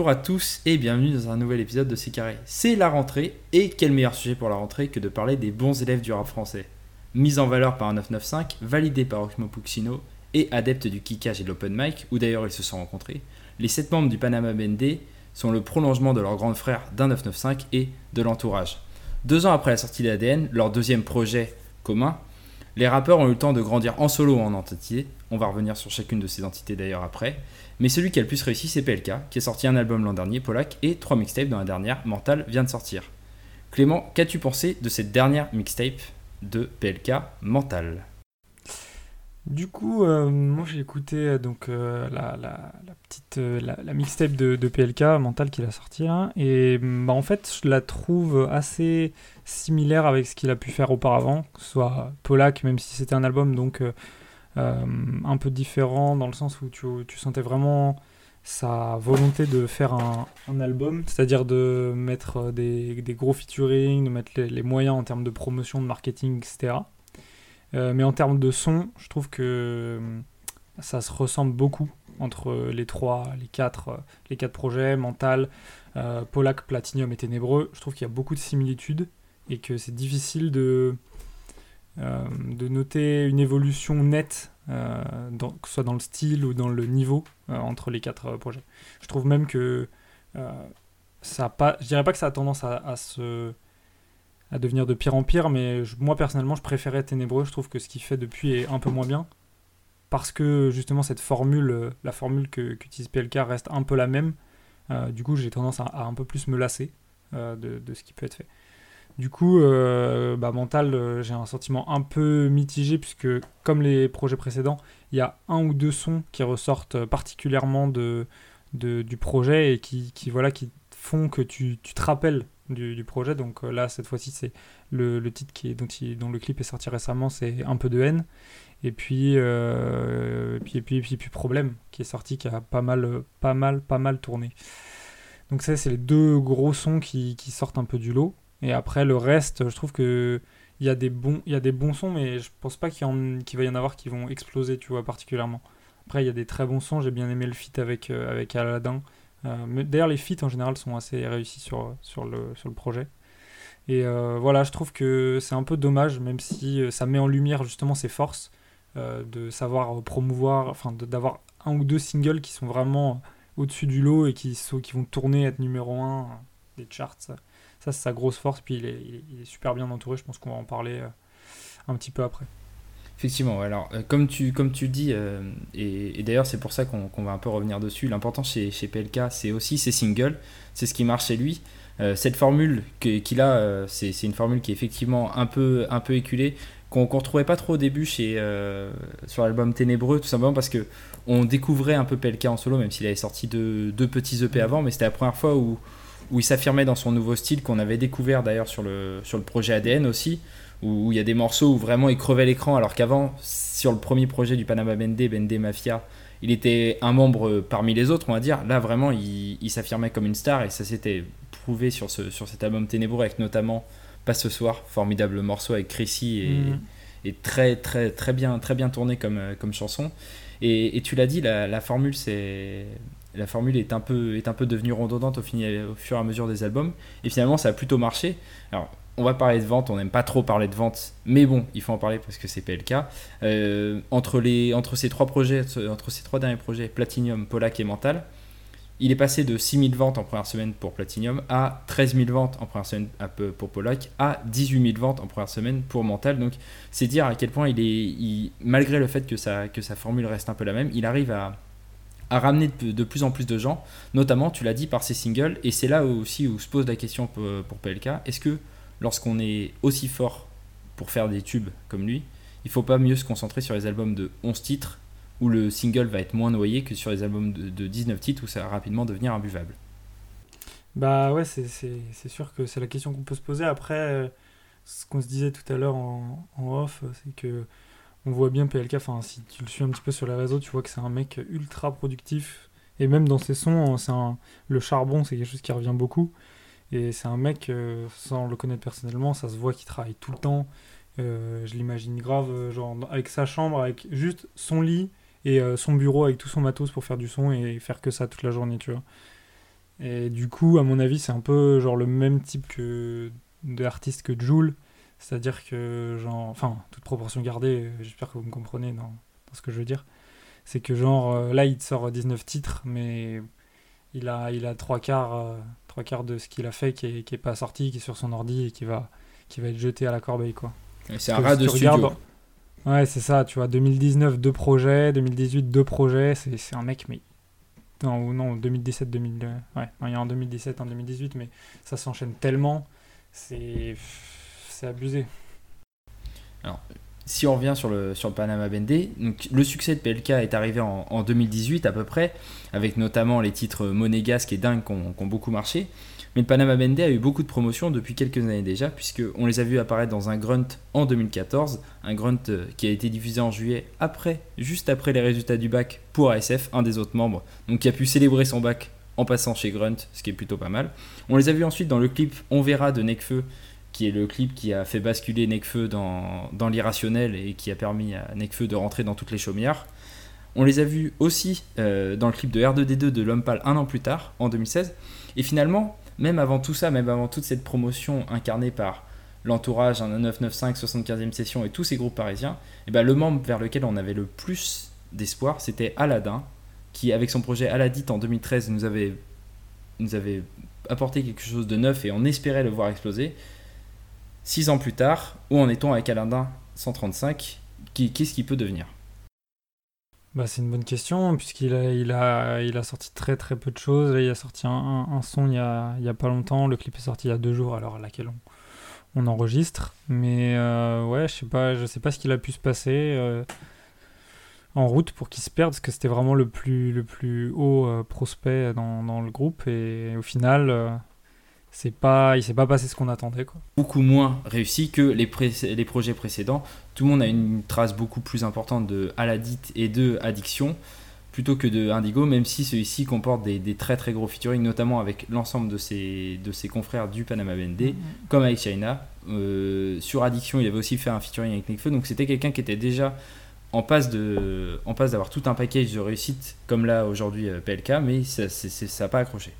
Bonjour à tous et bienvenue dans un nouvel épisode de C'est Carré. C'est la rentrée et quel meilleur sujet pour la rentrée que de parler des bons élèves du rap français. Mise en valeur par un 995, validé par Oxmo Puccino et adepte du kickage et de l'open mic, où d'ailleurs ils se sont rencontrés, les 7 membres du Panama BND sont le prolongement de leur grand frère d'un 995 et de l'entourage. Deux ans après la sortie d'ADN, leur deuxième projet commun, les rappeurs ont eu le temps de grandir en solo ou en entité, on va revenir sur chacune de ces entités d'ailleurs après, mais celui qui a le plus réussi, c'est PLK, qui a sorti un album l'an dernier, Polak, et trois mixtapes dans la dernière, Mental, vient de sortir. Clément, qu'as-tu pensé de cette dernière mixtape de PLK, Mental? Du coup, euh, moi j'ai écouté euh, donc euh, la, petite la, mixtape de, PLK Mental qu'il a sorti là, et bah, en fait je la trouve assez similaire avec ce qu'il a pu faire auparavant, que ce soit Polak, même si c'était un album donc un peu différent dans le sens où tu, sentais vraiment sa volonté de faire un, album, c'est-à-dire de mettre des, des, gros featuring, de mettre les, moyens en termes de promotion, de marketing, etc. Euh, mais en termes de son, je trouve que euh, ça se ressemble beaucoup entre les trois, les quatre, les quatre projets, Mental, euh, Polak, Platinum et Ténébreux. Je trouve qu'il y a beaucoup de similitudes et que c'est difficile de, euh, de noter une évolution nette, euh, que ce soit dans le style ou dans le niveau euh, entre les quatre projets. Je trouve même que ça a pas, je dirais pas que ça a tendance à, se à devenir de pire en pire, mais moi personnellement je préférais Ténébreux, je trouve que ce qu'il fait depuis est un peu moins bien, parce que justement cette formule, la formule que qu'utilise PLK reste un peu la même, du coup j'ai tendance à, un peu plus me lasser de, de, ce qui peut être fait. Du coup, euh, bah, mental, euh, j'ai un sentiment un peu mitigé puisque, comme les projets précédents, il y a un ou deux sons qui ressortent particulièrement de, du projet et qui, voilà, qui font que tu, te rappelles du, projet. Donc euh, là, cette fois-ci, c'est le, titre qui dont, dont, le clip est sorti récemment, c'est Un peu de haine. Et puis, puis, et puis, puis, puis, Problème, qui est sorti, qui a pas mal, pas mal, pas mal tourné. Donc ça, c'est les deux gros sons qui, qui sortent un peu du lot. Et après, le reste, je trouve que il y a des bons, il y a des bons sons, mais je pense pas qu'il va y en avoir qui vont exploser, tu vois, particulièrement. Après, il y a des très bons sons. J'ai bien aimé le feat avec euh, avec Aladdin. Euh, D'ailleurs, les feats en général sont assez réussis sur sur le sur le projet. Et euh, voilà, je trouve que c'est un peu dommage, même si euh, ça met en lumière justement ses forces, de savoir promouvoir, enfin d'avoir un ou deux singles qui sont vraiment au-dessus du lot et qui, sont, qui vont tourner, être numéro 1 des charts. Ça, c'est sa grosse force. Puis il est, super bien entouré. Je pense qu'on va en parler un petit peu après. Effectivement, alors euh, comme tu, comme tu dis, euh, et, d'ailleurs c'est pour ça qu'on va un peu revenir dessus, l'important chez, chez PLK c'est aussi ses singles, c'est ce qui marche chez lui. cette formule qu'il a, c'est une formule qui est effectivement un peu, un peu éculée, qu'on ne retrouvait pas trop au début chez, sur l'album Ténébreux, tout simplement parce que on découvrait un peu PLK en solo, même s'il avait sorti deux, deux petits EP avant, mais c'était la première fois où où il s'affirmait dans son nouveau style qu'on avait découvert d'ailleurs sur le, sur le projet ADN aussi, où il y a des morceaux où vraiment il crevait l'écran, alors qu'avant, sur le premier projet du Panama Bende, Bende Mafia, il était un membre parmi les autres, on va dire. Là, vraiment, il, s'affirmait comme une star et ça s'était prouvé sur, ce, sur cet album Ténébreux avec notamment Pas ce soir, formidable morceau avec Chrissy et, mm. très, très, très, bien, très bien tourné comme, comme chanson. Et, tu l'as dit, la, la formule, c'est la formule est un peu, est un peu devenue redondante au, fur et à mesure des albums. Et finalement, ça a plutôt marché. Alors, on va parler de vente, on n'aime pas trop parler de vente, mais bon, il faut en parler parce que c'est PLK. Euh, entre, les, entre ces trois projets, entre ces trois derniers projets, Platinum, Polak et Mental, il est passé de 6000 ventes en première semaine pour Platinum à 13 000 ventes en première semaine pour Polak à 18 000 ventes en première semaine pour Mental. Donc c'est dire à quel point il est, malgré le fait que sa, que sa formule reste un peu la même, il arrive à, à ramener de, plus en plus de gens, notamment, tu l'as dit, par ses singles. Et c'est là aussi où se pose la question pour, PLK. Est-ce que lorsqu'on est aussi fort pour faire des tubes comme lui, il faut pas mieux se concentrer sur les albums de 11 titres où le single va être moins noyé que sur les albums de, 19 titres où ça va rapidement devenir imbuvable? Bah ouais, c'est sûr que c'est la question qu'on peut se poser. Après, euh, ce qu'on se disait tout à l'heure en, off, c'est que on voit bien PLK, enfin si tu le suis un petit peu sur les réseaux, tu vois que c'est un mec ultra productif. Et même dans ses sons, c'est le charbon, c'est quelque chose qui revient beaucoup. Et c'est un mec, euh, sans le connaître personnellement, ça se voit qu'il travaille tout le temps. Euh, je l'imagine grave, euh, genre avec sa chambre, avec juste son lit et son bureau avec tout son matos pour faire du son et faire que ça toute la journée, tu vois. Et du coup, à mon avis, c'est un peu genre le même type d'artiste que Joule. C'est-à-dire que, genre, enfin, toute proportion gardée, j'espère que vous me comprenez dans, dans ce que je veux dire. C'est que, genre, euh, là, il te sort 19 titres, mais il a, il a trois, quarts, euh, trois quarts de ce qu'il a fait qui est, qui est pas sorti, qui est sur son ordi et qui va, qui va être jeté à la corbeille, quoi. C'est un rat de tu studio. regardes- Ouais, c'est ça, tu vois, 2019, deux projets, 2018, deux projets, c'est un mec, mais... Non, ou non, 2017, 2000... euh, Ouais, il y a en 2017, en 2018, mais ça s'enchaîne tellement, c'est... C'est abusé. si on revient sur le, sur le Panama Bendé, le succès de PLK est arrivé en, en 2018 à peu près, avec notamment les titres Monégasque et Dingue qui ont, beaucoup marché. Mais le Panama Bendé a eu beaucoup de promotions depuis quelques années déjà, puisqu'on les a vus apparaître dans un Grunt en 2014, un Grunt euh, qui a été diffusé en juillet après, juste après les résultats du bac pour ASF, un des autres membres, donc qui a pu célébrer son bac en passant chez Grunt, ce qui est plutôt pas mal. On les a vus ensuite dans le clip On verra de Nekfeu, qui est le clip qui a fait basculer Nekfeu dans, l'irrationnel et qui a permis à Nekfeu de rentrer dans toutes les chaumières. On les a vus aussi euh, dans le clip de R2D2 de L'Homme Pâle un an plus tard, en 2016. Et finalement, même avant tout ça, même avant toute cette promotion incarnée par l'entourage, un 995, 75e session et tous ces groupes parisiens, et ben le membre vers lequel on avait le plus d'espoir, c'était Aladdin, qui avec son projet Aladit en 2013 nous avait, nous avait apporté quelque chose de neuf et on espérait le voir exploser. Six ans plus tard, où en est-on avec Aladdin 135 Qui- Qu'est-ce qu'il peut devenir? Bah, c'est une bonne question, puisqu'il a, sorti très très peu de choses. Il a sorti un, son il y, a, pas longtemps. Le clip est sorti il y a deux jours, alors à laquelle on, enregistre. Mais euh, ouais, je sais pas, je sais pas ce qu'il a pu se passer euh, en route pour qu'il se perde, parce que c'était vraiment le plus, le plus haut euh, prospect dans, le groupe. Et au final, c'est pas, il s'est pas passé ce qu'on attendait. Quoi. beaucoup moins réussi que les, pré- les projets précédents. Tout le monde a une trace beaucoup plus importante de Aladit et de Addiction plutôt que de Indigo, même si celui-ci comporte des, des très très gros featuring, notamment avec l'ensemble de ses, de ses confrères du Panama BND, comme avec China. Euh, sur Addiction, il avait aussi fait un featuring avec Nekfeu, donc c'était quelqu'un qui était déjà en passe de en passe d'avoir tout un package de réussite, comme là aujourd'hui euh, PLK, mais ça n'a pas accroché.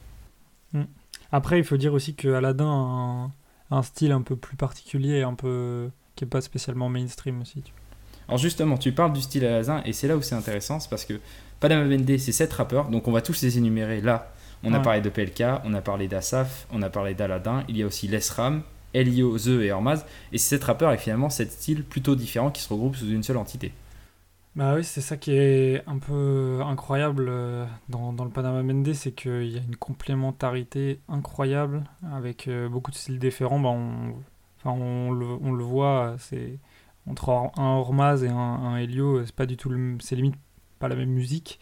Après, il faut dire aussi que Aladdin a un, un style un peu plus particulier, un peu qui est pas spécialement mainstream aussi. tu Alors justement, tu parles du style Aladdin et c'est là où c'est intéressant, c'est parce que Panama Bendé, c'est 7 rappeurs, donc on va tous les énumérer là. On a parlé de PLK, on a parlé d'Asaf, on a parlé d'Aladin, il y a aussi Lesram, Elio, The et Hormaz, et c'est 7 rappeurs avec finalement 7 styles plutôt différents qui se regroupent sous une seule entité. Bah oui, c'est ça qui est un peu incroyable euh, dans, dans le Panama Mende, c'est qu'il y a une complémentarité incroyable avec euh, beaucoup de styles différents. Bah on, enfin, on, le, on le voit, c'est entre un Hormaz et un, Helio, c'est pas du tout c'est limite pas la même musique.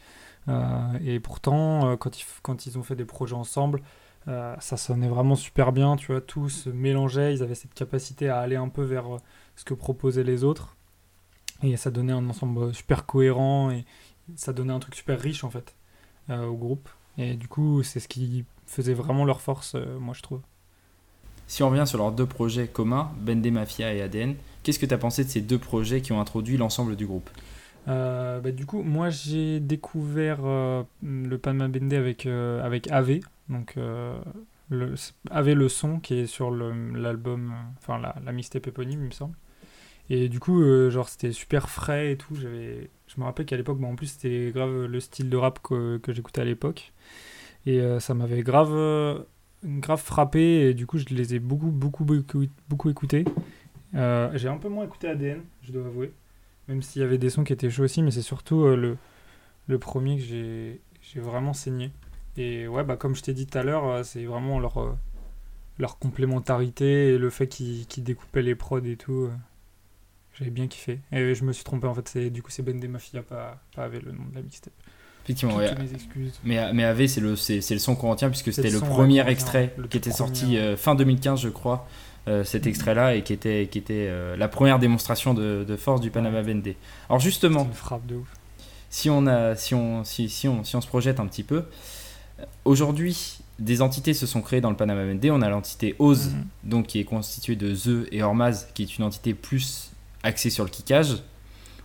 Euh, et pourtant, euh, quand ils, quand ils ont fait des projets ensemble, euh, ça sonnait vraiment super bien, tu vois, tout se ils avaient cette capacité à aller un peu vers euh, ce que proposaient les autres. Et ça donnait un ensemble super cohérent et ça donnait un truc super riche en fait euh, au groupe. Et du coup, c'est ce qui faisait vraiment leur force, euh, moi je trouve. Si on revient sur leurs deux projets communs, Bendé Mafia et ADN, qu'est-ce que tu as pensé de ces deux projets qui ont introduit l'ensemble du groupe? Euh, bah, du coup, moi j'ai découvert le Panama Bende avec, avec AV, donc le, AV le son qui est sur l'album, enfin la, la mixtape éponyme, il me semble. Et du coup, euh, genre c'était super frais et tout. J'avais, je me rappelle qu'à l'époque, en plus c'était grave le style de rap que, j'écoutais à l'époque, et euh, ça m'avait grave, euh, grave frappé. Et du coup, je les ai beaucoup, beaucoup, beaucoup, beaucoup écoutés. J'ai un peu moins écouté ADN, je dois avouer. Même s'il y avait des sons qui étaient chauds aussi, mais c'est surtout le, le premier que j'ai j'ai vraiment saigné. Et ouais, bah, comme je t'ai dit tout à l'heure, c'est vraiment leur, leur complémentarité et le fait qu'ils qu'ils découpaient les prods et tout. J'avais bien kiffé. Et je me suis trompé en fait, c'est du coup c'est Ben des Mafia, pas, pas avec le nom de la mixtape. Effectivement, Toutes ouais. mes excuses. Mais, mais AV, c'est le, c'est, c'est le son qu'on retient puisque c'était le ouais, premier retient, extrait le qui était sorti euh, fin 2015, je crois, euh, cet Mhm. extrait-là, et qui était, qui était euh, la première démonstration de, de force du Panama Vendée. Alors C'est justement, une frappe de ouf. si on, a, si, on, si, si, on, si on se projette un petit peu, aujourd'hui, des entités se sont créées dans le Panama Vendée. On a l'entité Oz, Mhm. donc qui est constituée de The et Hormaz, qui est une entité plus axée sur le kickage.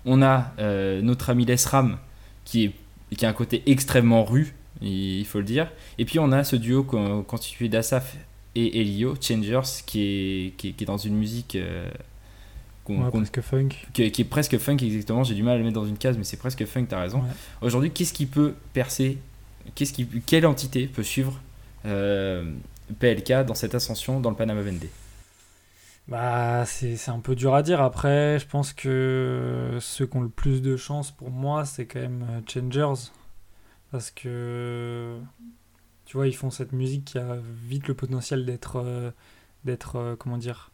On a euh, notre ami Lesram, qui, est, qui a un côté extrêmement rue, il faut le dire. Et puis on a ce duo constitué d'Asaf et Elio, Changers, qui est, qui est, dans une musique presque funk. Qui, est presque funk, exactement. J'ai du mal à le mettre dans une case, mais c'est presque funk, t'as raison. Aujourd'hui, qu'est-ce qui peut percer qu'est-ce qui, Quelle entité peut suivre euh, PLK dans cette ascension dans le Panama Vendée? Bah, c'est un peu dur à dire. Après, je pense que ceux qui ont le plus de chance pour moi, c'est quand même euh, Changers. Parce que, tu vois, ils font cette musique qui a vite le potentiel d'être, euh, d'être comment dire,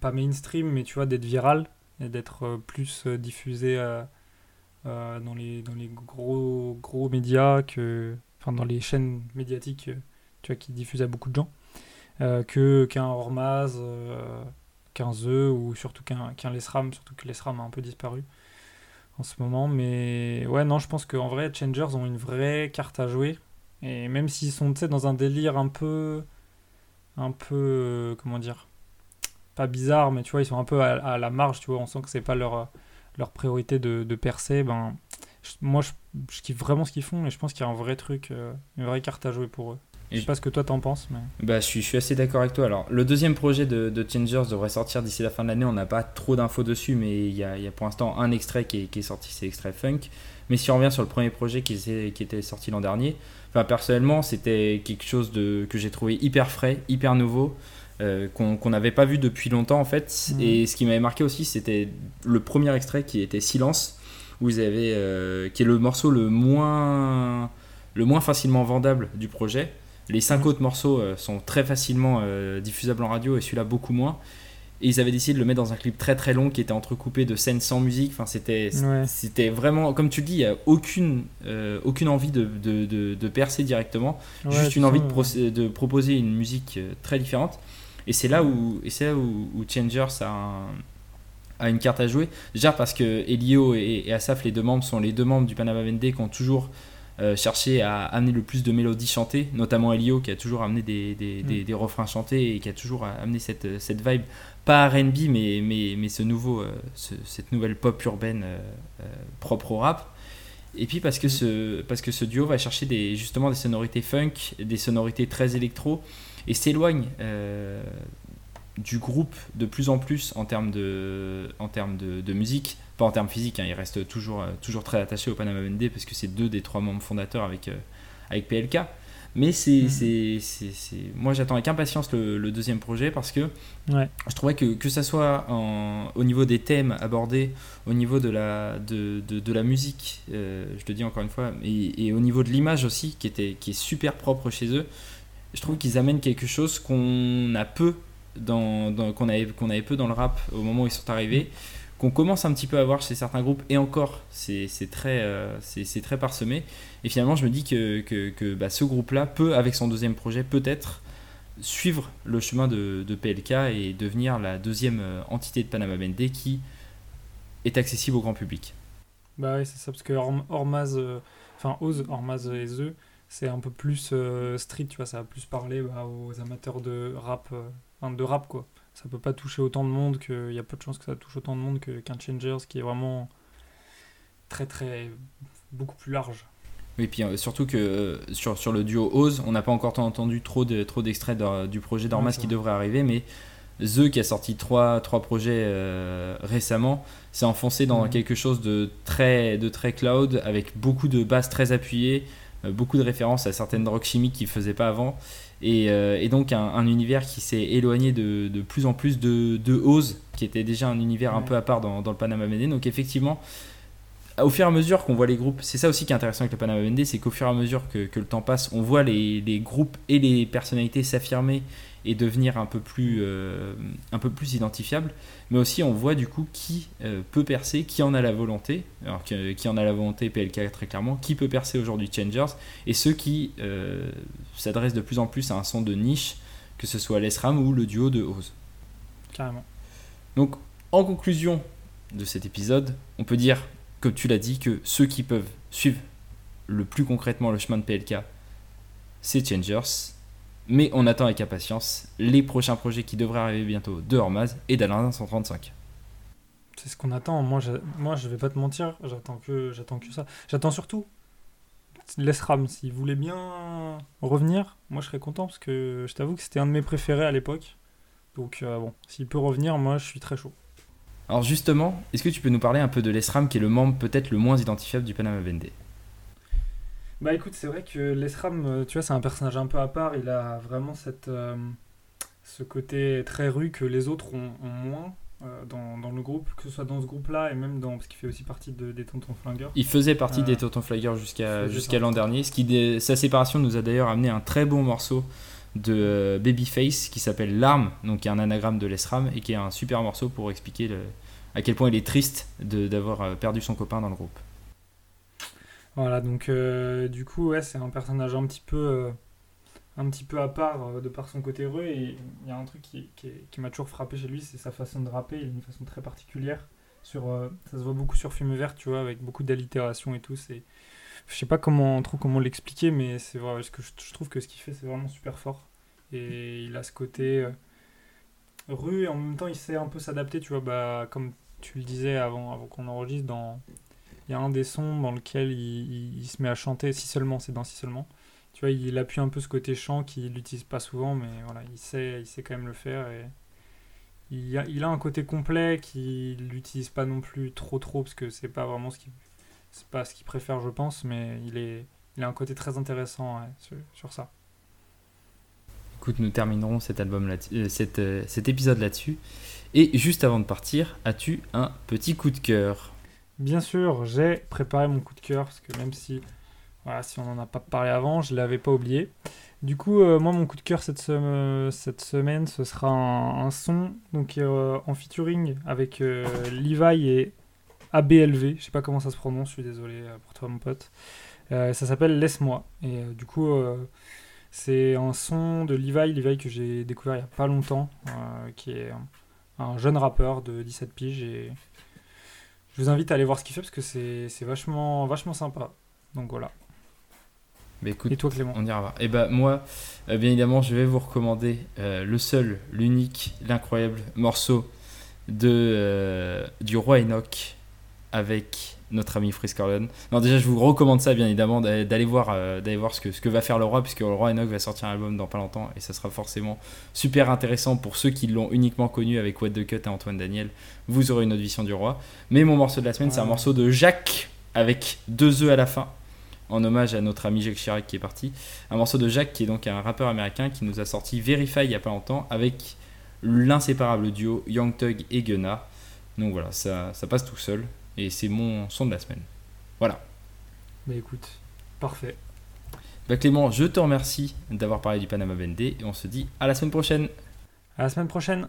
pas mainstream, mais tu vois, d'être viral et d'être euh, plus euh, diffusé euh, dans, les, dans les gros, gros médias, que, enfin dans les chaînes médiatiques tu vois, qui diffusent à beaucoup de gens, que, qu'un Hormaz, qu'un ou surtout qu'un, qu'un Lesram, surtout que Lesram a un peu disparu en ce moment. Mais ouais, non, je pense qu'en vrai, Changers ont une vraie carte à jouer. Et même s'ils sont dans un délire un peu. Un peu. comment dire pas bizarre, mais tu vois, ils sont un peu à, la marge, tu vois, on sent que c'est pas leur, leur priorité de, de percer. Ben, moi, je, je, kiffe vraiment ce qu'ils font et je pense qu'il y a un vrai truc, euh, une vraie carte à jouer pour eux. Je sais pas ce que toi t'en penses, mais. Bah, je suis, je suis assez d'accord avec toi. Alors, le deuxième projet de, de Changers devrait sortir d'ici la fin de l'année. On n'a pas trop d'infos dessus, mais il y a, y a, pour l'instant un extrait qui est, qui est sorti, c'est l'extrait Funk. Mais si on revient sur le premier projet qui, était, qui était sorti l'an dernier, enfin, personnellement, c'était quelque chose de, que j'ai trouvé hyper frais, hyper nouveau. Euh, qu'on n'avait pas vu depuis longtemps en fait. Mmh. Et ce qui m'avait marqué aussi, c'était le premier extrait qui était Silence, où vous avez, euh, qui est le morceau le moins, le moins facilement vendable du projet. Les cinq autres morceaux euh, sont très facilement diffusables en radio et celui-là beaucoup moins. Et ils avaient décidé de le mettre dans un clip très très long qui était entrecoupé de scènes sans musique. Enfin, c'était, c'était vraiment, comme tu le dis, il n'y a aucune, aucune envie de, de, de, percer directement. juste une envie de, de, proposer une musique très différente. Et c'est là où, et là où, Changers a, a, une carte à jouer. Déjà parce que Elio et, Asaf, les deux membres, sont les deux membres du Panama Vendée qui ont toujours euh, cherché à amener le plus de mélodies chantées, notamment Elio qui a toujours amené des, des, des, mm. des refrains chantés et qui a toujours amené cette, cette vibe, pas RB, mais, mais, mais ce nouveau, euh, cette nouvelle pop urbaine euh, propre au rap. Et puis parce que, mm. ce, parce que ce duo va chercher des, justement des sonorités funk, des sonorités très électro, et s'éloigne euh, du groupe de plus en plus en termes de, en termes de, musique, pas en termes physiques, hein, il reste toujours, euh, toujours très attaché au Panama Vendée parce que c'est deux des trois membres fondateurs avec, euh, avec PLK. Mais c'est, mm. c'est, moi j'attends avec impatience le, deuxième projet parce que je trouvais que que ça soit au niveau des thèmes abordés, au niveau de la, de, de, la musique, je te dis encore une fois, et, et au niveau de l'image aussi qui, était, qui est super propre chez eux, je trouve qu'ils amènent quelque chose qu'on a peu dans, qu'on avait, qu'on avait peu dans le rap au moment où ils sont arrivés, qu'on commence un petit peu à voir chez certains groupes, et encore, c'est, très, euh, très parsemé. Et finalement, je me dis que, que, que bah, ce groupe-là peut, avec son deuxième projet, peut-être suivre le chemin de, de, PLK et devenir la deuxième euh, entité de Panama Bendé qui est accessible au grand public. Bah oui, c'est ça, parce que Ormaz, euh, enfin Oz, Ormaz et The, c'est un peu plus euh, street, tu vois, ça va plus parler bah, aux amateurs de rap, euh, de rap quoi. Ça peut pas toucher autant de monde qu'il y a peu de chances que ça touche autant de monde qu'un Changers qui est vraiment très très beaucoup plus large. Oui, puis euh, surtout que sur, sur le duo Oz, on n'a pas encore entendu trop de trop d'extraits du projet d'Ormas qui devrait arriver, mais The qui a sorti trois, trois projets récemment s'est enfoncé dans quelque chose de très, de très cloud avec beaucoup de basses très appuyées, euh, beaucoup de références à certaines drogues chimiques qu'il ne faisait pas avant. Et, euh, donc un, univers qui s'est éloigné de, de, plus en plus de, de Oz, qui était déjà un univers un peu à part dans, dans le Panama Vendée. Donc effectivement, au fur et à mesure qu'on voit les groupes, c'est ça aussi qui est intéressant avec le Panama Vendée, c'est qu'au fur et à mesure que, que, le temps passe, on voit les, les groupes et les personnalités s'affirmer et devenir un peu plus, euh, un peu plus identifiable. Mais aussi, on voit du coup qui euh, peut percer, qui en a la volonté. Alors, qui en a la volonté, PLK très clairement, qui peut percer aujourd'hui Changers, et ceux qui euh, s'adressent de plus en plus à un son de niche, que ce soit l'ESRAM ou le duo de Oz. Carrément. Donc, en conclusion de cet épisode, on peut dire, comme tu l'as dit, que ceux qui peuvent suivre le plus concrètement le chemin de PLK, c'est Changers mais on attend avec impatience les prochains projets qui devraient arriver bientôt de Hormaz et d'Alain 135. C'est ce qu'on attend. Moi je, moi, je vais pas te mentir, j'attends que, j'attends que ça. J'attends surtout l'ESRAM, s'il voulait bien revenir, moi je serais content parce que je t'avoue que c'était un de mes préférés à l'époque. Donc euh, bon, s'il peut revenir, moi je suis très chaud. Alors justement, est-ce que tu peux nous parler un peu de l'ESRAM qui est le membre peut-être le moins identifiable du Panama Vendée? Bah écoute, c'est vrai que l'ESRAM, euh, tu vois, c'est un personnage un peu à part. Il a vraiment cette, euh, ce côté très rue que les autres ont, ont moins. euh, dans, dans le groupe, que ce soit dans ce groupe-là et même dans. parce qu'il fait aussi partie de, des Tontons Flingueurs. Il faisait partie Euh, des Toton Flaggers jusqu'à l'an dernier. Ce qui, dé- sa séparation nous a d'ailleurs amené un très bon morceau de Babyface qui s'appelle L'arme, donc qui est un anagramme de l'ESRAM et qui est un super morceau pour expliquer le- à quel point il est triste de- d'avoir perdu son copain dans le groupe. Voilà, donc euh, du coup, ouais, c'est un personnage un petit peu, euh, un petit peu à part euh, de par son côté heureux. Et il y a un truc qui, qui, m'a toujours frappé chez lui, c'est sa façon de rapper. Il a une façon très particulière. Sur, euh, ça se voit beaucoup sur Fume Vert, tu vois, avec beaucoup d'allitération et tout. C'est, je sais pas comment, trop comment l'expliquer, mais c'est vrai, parce que je, trouve que ce qu'il fait, c'est vraiment super fort. Et il a ce côté rue et en même temps, il sait un peu s'adapter, tu vois, bah, comme tu le disais avant, avant qu'on enregistre dans il y a un des sons dans lequel il, se met à chanter, si seulement, c'est dans si seulement. Tu vois, il appuie un peu ce côté chant qu'il n'utilise pas souvent, mais voilà, il sait, il sait quand même le faire. Et il, a, un côté complet qu'il n'utilise pas non plus trop trop, parce que c'est pas vraiment ce qu'il c'est pas ce qu'il préfère, je pense, mais il, est, il a un côté très intéressant sur, ça. Écoute, nous terminerons cet, album là cet, euh, cet épisode là-dessus. Et juste avant de partir, as-tu un petit coup de cœur? Bien sûr, j'ai préparé mon coup de cœur parce que même si, voilà, si on n'en a pas parlé avant, je ne l'avais pas oublié. Du coup, euh, moi, mon coup de cœur cette, sem- cette semaine, ce sera un, son donc, euh, en featuring avec euh, Levi et ABLV. Je sais pas comment ça se prononce, je suis désolé pour toi, mon pote. Ça s'appelle Laisse-moi. Et du coup, c'est un son de Levi, Levi que j'ai découvert il y a pas longtemps, qui est un, un jeune rappeur de 17 piges. Je vous invite à aller voir ce qu'il fait parce que c'est vachement, vachement sympa. Donc voilà. Bah, écoute, Et toi, Clément On ira voir. Et bah moi, euh, bien évidemment, je vais vous recommander euh, le seul, l'unique, l'incroyable morceau de, euh, du roi Enoch avec notre ami Frisk Corleone. Non, déjà, je vous recommande ça, bien évidemment, d'a- d'aller voir, euh, d'aller voir ce que, ce que va faire le roi, puisque le roi Enoch va sortir un album dans pas longtemps, et ça sera forcément super intéressant pour ceux qui l'ont uniquement connu avec What the Cut et Antoine Daniel. Vous aurez une autre vision du roi. Mais mon morceau de la semaine, c'est un morceau de Jacques avec deux E à la fin, en hommage à notre ami Jacques Chirac qui est parti. Un morceau de Jacques qui est donc un rappeur américain qui nous a sorti Verify il y a pas longtemps avec l'inséparable duo Young Thug et Gunna. Donc voilà, ça, ça passe tout seul et c'est mon son de la semaine. Voilà. Bah écoute, parfait. Bah Clément, je te remercie d'avoir parlé du Panama Vendée et on se dit à la semaine prochaine. À la semaine prochaine.